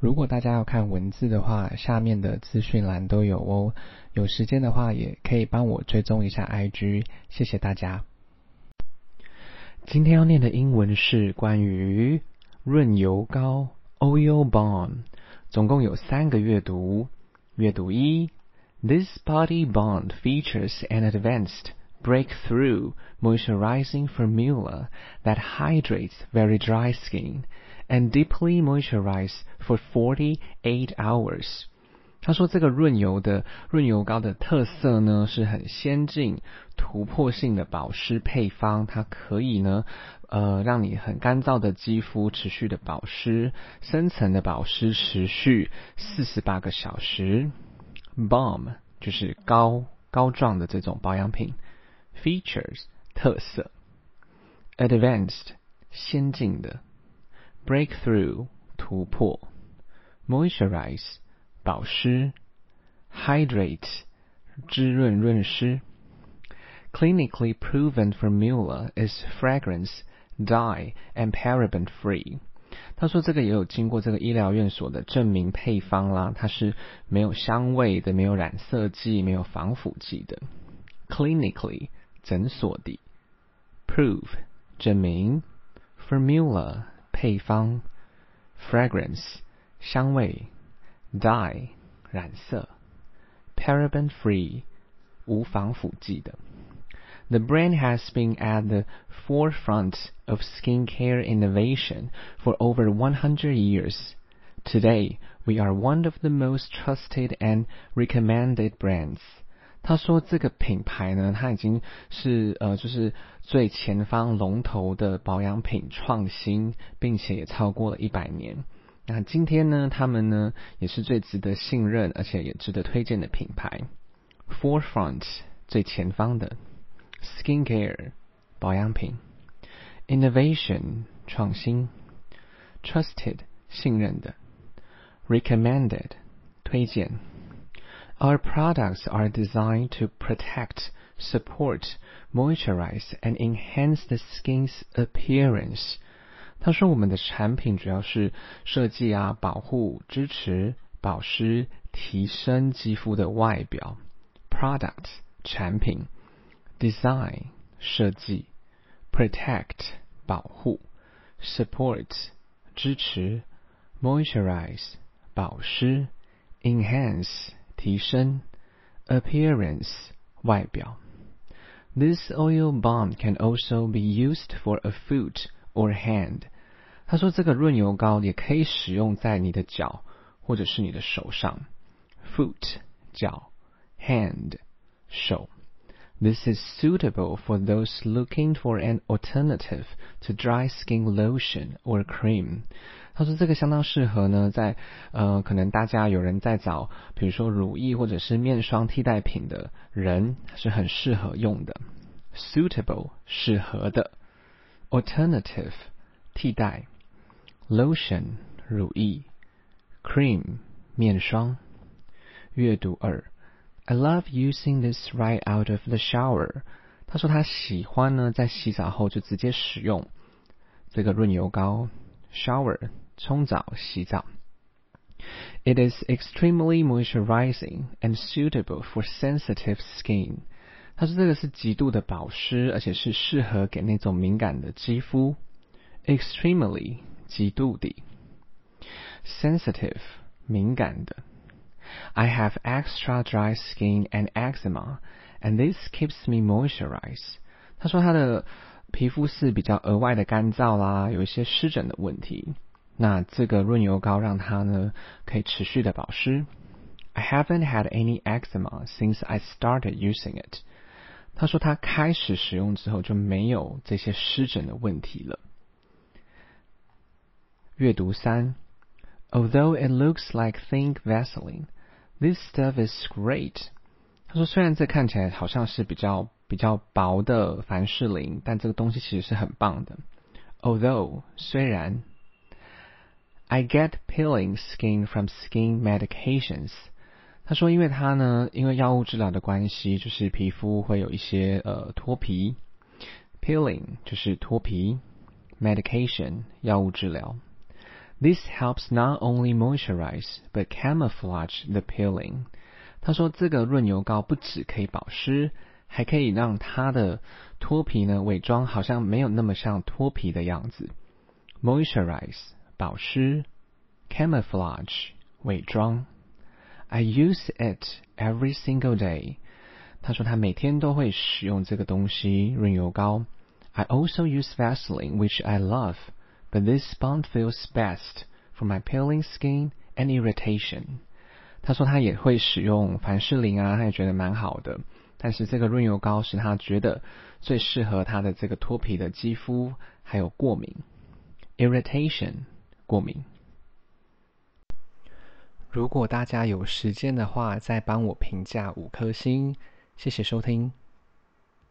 如果大家要看文字的话，下面的资讯栏都有哦。有时间的话，也可以帮我追踪一下 IG，谢谢大家。今天要念的英文是关于润油膏 （Oil Bond，总共有三个阅读。阅读一：This body bond features an advanced breakthrough moisturizing formula that hydrates very dry skin. And deeply moisturize for forty eight hours。他说，这个润油的润油膏的特色呢，是很先进、突破性的保湿配方。它可以呢，呃，让你很干燥的肌肤持续的保湿，深层的保湿持续四十八个小时。Balm 就是膏膏状的这种保养品。Features 特色。Advanced 先进的。breakthrough 突破，moisturize 保湿，hydrate 滋润润湿。Clinically proven formula is fragrance, dye, and paraben free。他说这个也有经过这个医疗院所的证明配方啦，它是没有香味的，没有染色剂，没有防腐剂的。Clinically 诊所的，prove 证明，formula 配方，fragrance 香味，dye 染色，paraben free 无防腐剂的。The brand has been at the forefront of skincare innovation for over 100 years. Today, we are one of the most trusted and recommended brands. 他说这个品牌呢，它已经是呃，就是最前方龙头的保养品创新，并且也超过了一百年。那今天呢，他们呢也是最值得信任，而且也值得推荐的品牌。Forefront 最前方的，Skincare 保养品，Innovation 创新，Trusted 信任的，Recommended 推荐。Our products are designed to protect, support, moisturize, and enhance the skin's appearance. 他说，我们的产品主要是设计啊，保护、支持、保湿、提升肌肤的外表。Product 产品，design 设计，protect 保护，support 支持，moisturize 保湿，enhance 提升 appearance 外表。This oil balm can also be used for a foot or hand。他说这个润油膏也可以使用在你的脚或者是你的手上。Foot 脚，hand 手。 This is suitable for those looking for an alternative to dry skin lotion or cream. 他说这个相当适合呢，在呃可能大家有人在找，比如说乳液或者是面霜替代品的人，是很适合用的。Suitable 适合的，alternative 替代，lotion 乳液，cream 面霜。阅读二 ，I love using this right out of the shower。他说他喜欢呢，在洗澡后就直接使用这个润油膏，shower。冲澡、洗澡。It is extremely moisturizing and suitable for sensitive skin。它说这个是极度的保湿，而且是适合给那种敏感的肌肤。Extremely 极度的，sensitive 敏感的。 I have extra dry skin and eczema, and this keeps me moisturized。他说他的皮肤是比较额外的干燥啦，有一些湿疹的问题。那这个润油膏让它呢可以持续的保湿。I haven't had any eczema since I started using it。他说他开始使用之后就没有这些湿疹的问题了。阅读三，Although it looks like thin Vaseline, this stuff is great。他说虽然这看起来好像是比较比较薄的凡士林，但这个东西其实是很棒的。Although 虽然 I get peeling skin from skin medications。他说，因为他呢，因为药物治疗的关系，就是皮肤会有一些呃脱皮，peeling 就是脱皮，medication 药物治疗。 This helps not only moisturize but camouflage the peeling。他说这个润油膏不只可以保湿，还可以让它的脱皮呢伪装好像没有那么像脱皮的样子。Moisturize 保湿，camouflage 伪装。I use it every single day。他说他每天都会使用这个东西润油膏。I also use Vaseline, which I love, But this bond feels best for my peeling skin and irritation. 他说他也会使用凡士林啊，他也觉得蛮好的。但是这个润油膏是他觉得最适合他的这个脱皮的肌肤，还有过敏，irritation 过敏。如果大家有时间的话，再帮我评价五颗星，谢谢收听。